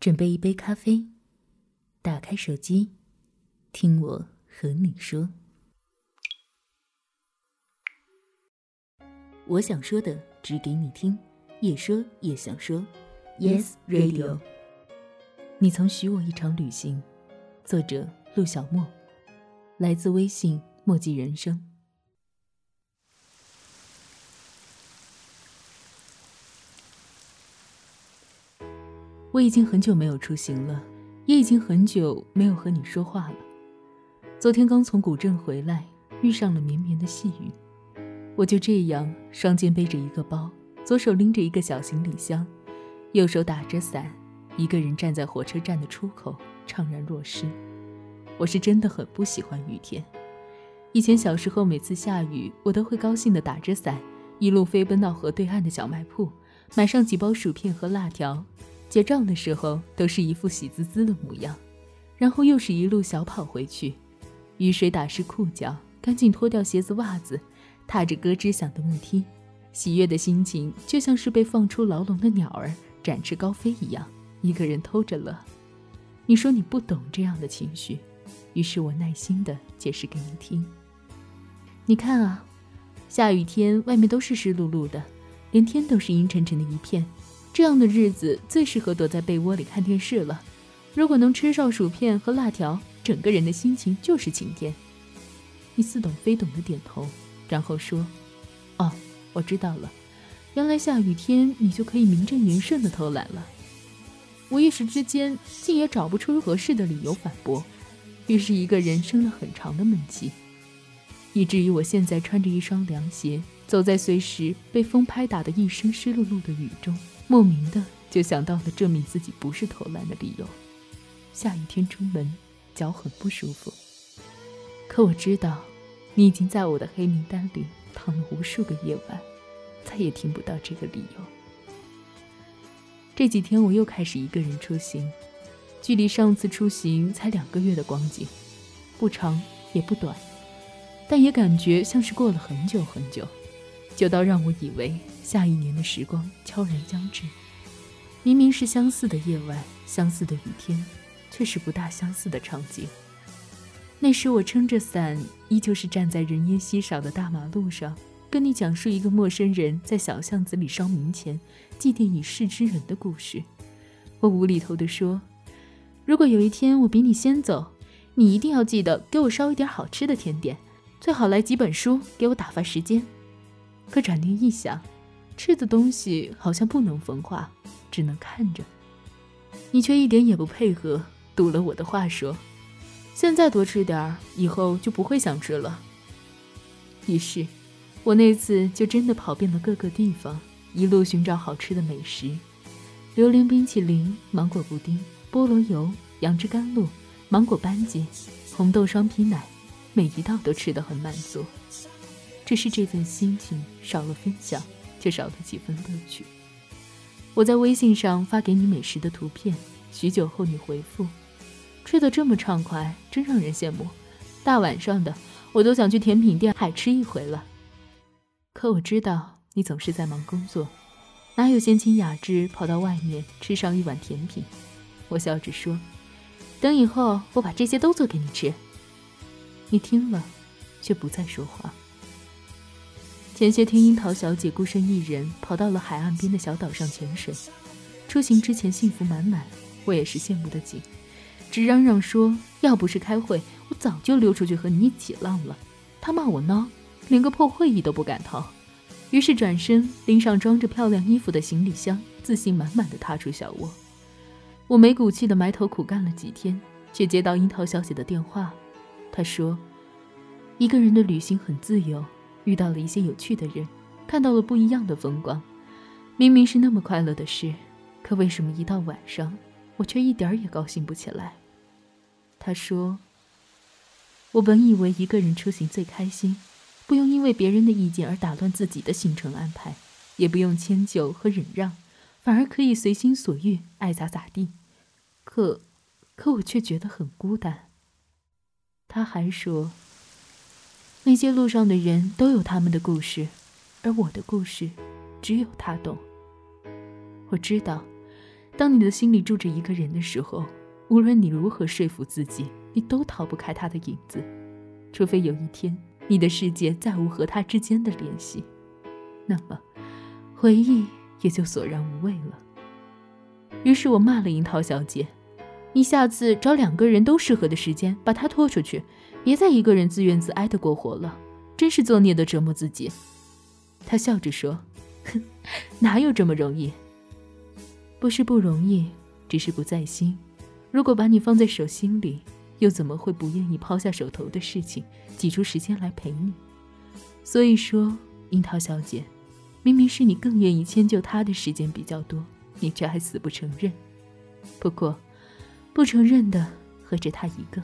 准备一杯咖啡，打开手机，听我和你说。我想说的，只给你听，也说也想说。Yes Radio。你曾许我一场旅行。作者：陆小莫。来自微信墨迹人生。我已经很久没有出行了，也已经很久没有和你说话了。昨天刚从古镇回来，遇上了绵绵的细雨。我就这样双肩背着一个包，左手拎着一个小行李箱，右手打着伞，一个人站在火车站的出口，怅然若失。我是真的很不喜欢雨天。以前小时候，每次下雨，我都会高兴地打着伞，一路飞奔到河对岸的小卖铺，买上几包薯片和辣条。结账的时候，都是一副喜滋滋的模样，然后又是一路小跑回去。雨水打湿裤脚，赶紧脱掉鞋子袜子，踏着咯吱响的木梯，喜悦的心情就像是被放出牢笼的鸟儿展翅高飞一样，一个人偷着乐。你说你不懂这样的情绪，于是我耐心地解释给你听。你看啊，下雨天外面都是湿漉漉的，连天都是阴沉沉的一片。这样的日子最适合躲在被窝里看电视了。如果能吃上薯片和辣条，整个人的心情就是晴天。你似懂非懂的点头，然后说：“哦，我知道了，原来下雨天你就可以名正言顺的偷懒了。”我一时之间竟也找不出合适的理由反驳，于是一个人生了很长的闷气。以至于我现在穿着一双凉鞋，走在随时被风拍打的一身湿漉漉的雨中，莫名的就想到了证明自己不是偷懒的理由。下雨天出门，脚很不舒服。可我知道，你已经在我的黑名单里躺了无数个夜晚，再也听不到这个理由。这几天我又开始一个人出行，距离上次出行才两个月的光景，不长也不短。但也感觉像是过了很久很久，久到让我以为下一年的时光悄然将至。明明是相似的夜晚，相似的雨天，却是不大相似的场景。那时我撑着伞，依旧是站在人烟稀少的大马路上，跟你讲述一个陌生人在小巷子里烧冥钱，祭奠已逝之人的故事。我无厘头地说：“如果有一天我比你先走，你一定要记得给我烧一点好吃的甜点。”最好来几本书给我打发时间。可转念一想，吃的东西好像不能分化，只能看着。你却一点也不配合，堵了我的话说：“现在多吃点儿，以后就不会想吃了。”于是，我那次就真的跑遍了各个地方，一路寻找好吃的美食：榴莲冰淇淋、芒果布丁、菠萝油、杨枝甘露、芒果班戟、红豆双皮奶。每一道都吃得很满足，只是这份心情少了分享，却少了几分乐趣。我在微信上发给你美食的图片，许久后你回复，吃得这么畅快，真让人羡慕。大晚上的，我都想去甜品店海吃一回了。可我知道你总是在忙工作，哪有闲情雅致跑到外面吃上一碗甜品？我笑着说，等以后我把这些都做给你吃。你听了，却不再说话。前些天，樱桃小姐孤身一人跑到了海岸边的小岛上潜水，出行之前幸福满满，我也是羡慕的紧，直嚷嚷说：“要不是开会，我早就溜出去和你一起浪了。”她骂我孬，连个破会议都不敢逃，于是转身拎上装着漂亮衣服的行李箱，自信满满的踏出小窝。我没骨气的埋头苦干了几天，却接到樱桃小姐的电话。她说：“一个人的旅行很自由，遇到了一些有趣的人，看到了不一样的风光。明明是那么快乐的事，可为什么一到晚上，我却一点也高兴不起来？”他说：“我本以为一个人出行最开心，不用因为别人的意见而打乱自己的行程安排，也不用迁就和忍让，反而可以随心所欲，爱咋咋地。可，可我却觉得很孤单。”他还说：“那些路上的人都有他们的故事，而我的故事，只有他懂。我知道，当你的心里住着一个人的时候，无论你如何说服自己，你都逃不开他的影子，除非有一天你的世界再无和他之间的联系，那么回忆也就索然无味了。于是我骂了樱桃小姐：“你下次找两个人都适合的时间把他拖出去，别再一个人自怨自哀的过活了，真是作孽的折磨自己。”他笑着说：“哼，哪有这么容易？”不是不容易，只是不在心。如果把你放在手心里，又怎么会不愿意抛下手头的事情，挤出时间来陪你？所以说，樱桃小姐，明明是你更愿意迁就他的时间比较多，你却还死不承认。不过，不承认的何止他一个。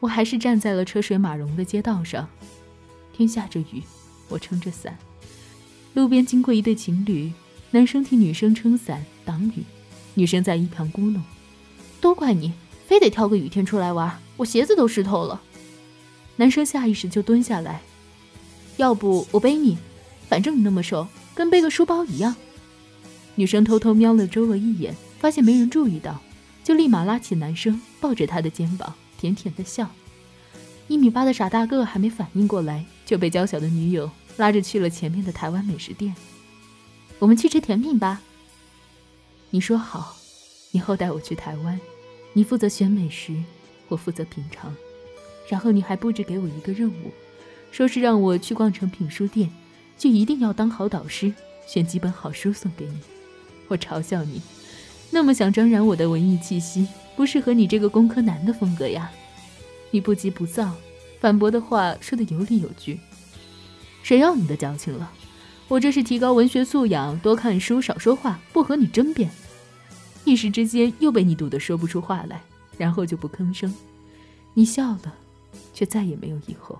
我还是站在了车水马龙的街道上，天下着雨，我撑着伞，路边经过一对情侣。男生替女生撑伞挡雨，女生在一旁咕哝：“都怪你，非得挑个雨天出来玩，我鞋子都湿透了。”男生下意识就蹲下来：“要不我背你，反正你那么瘦，跟背个书包一样。”女生偷偷瞄了周围一眼，发现没人注意到，就立马拉起男生，抱着他的肩膀，甜甜的笑。一米八的傻大个还没反应过来，就被娇小的女友拉着去了前面的台湾美食店。我们去吃甜品吧。你说好，以后带我去台湾，你负责选美食，我负责品尝。然后你还布置给我一个任务，说是让我去逛诚品书店，就一定要当好导师，选几本好书送给你。我嘲笑你，那么想沾染我的文艺气息，不适合你这个工科男的风格呀。你不急不躁，反驳的话说的有理有据。谁要你的矫情了？我这是提高文学素养，多看书，少说话，不和你争辩。一时之间又被你堵得说不出话来，然后就不吭声。你笑了，却再也没有以后。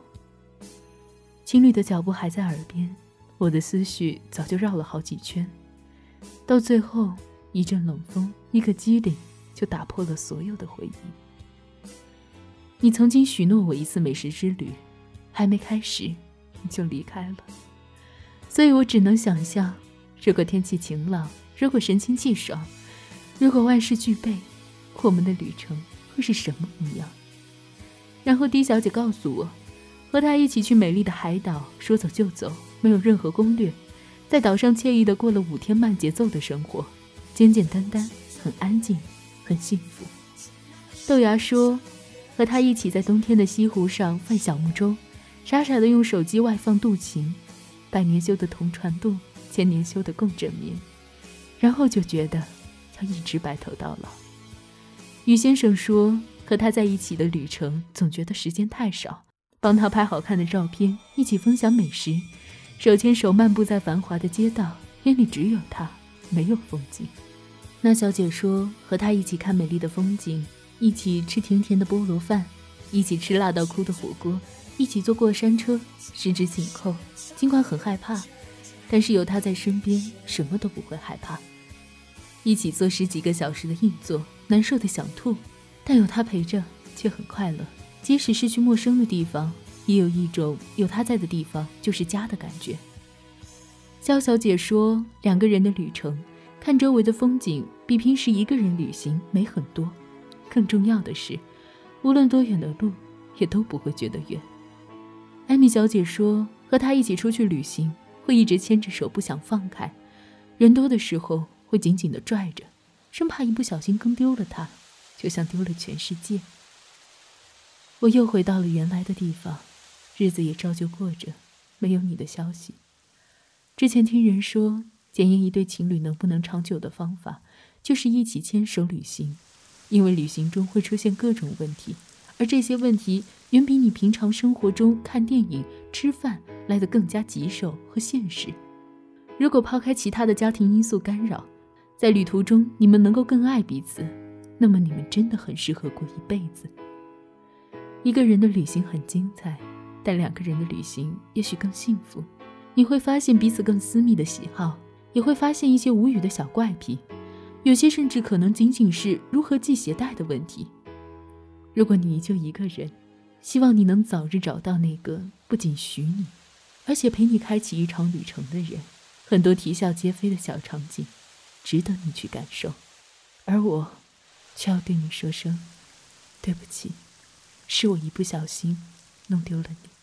情侣的脚步还在耳边，我的思绪早就绕了好几圈，到最后一阵冷风，一个机灵，就打破了所有的回忆。你曾经许诺我一次美食之旅，还没开始，你就离开了。所以我只能想象，如果天气晴朗，如果神清气爽，如果万事俱备，我们的旅程会是什么模样？然后 D 小姐告诉我，和她一起去美丽的海岛，说走就走，没有任何攻略，在岛上惬意的过了五天慢节奏的生活，简简单单，很安静，很幸福。豆芽说，和他一起在冬天的西湖上泛小木舟，傻傻的用手机外放渡情。百年修的同船渡，千年修的共枕眠，然后就觉得要一直白头到老。于先生说，和他在一起的旅程总觉得时间太少，帮他拍好看的照片，一起分享美食，手牵手漫步在繁华的街道，眼里只有他，没有风景。那小姐说，和他一起看美丽的风景，一起吃甜甜的菠萝饭，一起吃辣到哭的火锅。一起坐过山车，十指紧扣，尽管很害怕，但是有他在身边，什么都不会害怕。一起坐十几个小时的硬座，难受的想吐，但有他陪着，却很快乐。即使是去陌生的地方，也有一种有他在的地方就是家的感觉。肖小姐说，两个人的旅程，看周围的风景，比平时一个人旅行美很多。更重要的是，无论多远的路，也都不会觉得远。艾米小姐说：“和他一起出去旅行，会一直牵着手，不想放开。人多的时候，会紧紧地拽着，生怕一不小心跟丢了他，就像丢了全世界。”我又回到了原来的地方，日子也照旧过着，没有你的消息。之前听人说，检验一对情侣能不能长久的方法，就是一起牵手旅行，因为旅行中会出现各种问题。而这些问题远比你平常生活中看电影、吃饭来得更加棘手和现实。如果抛开其他的家庭因素干扰，在旅途中你们能够更爱彼此，那么你们真的很适合过一辈子。一个人的旅行很精彩，但两个人的旅行也许更幸福。你会发现彼此更私密的喜好，也会发现一些无语的小怪癖，有些甚至可能仅仅是如何系鞋带的问题。如果你依旧一个人，希望你能早日找到那个不仅许你，而且陪你开启一场旅程的人。很多啼笑皆非的小场景，值得你去感受，而我，却要对你说声对不起，是我一不小心弄丢了你。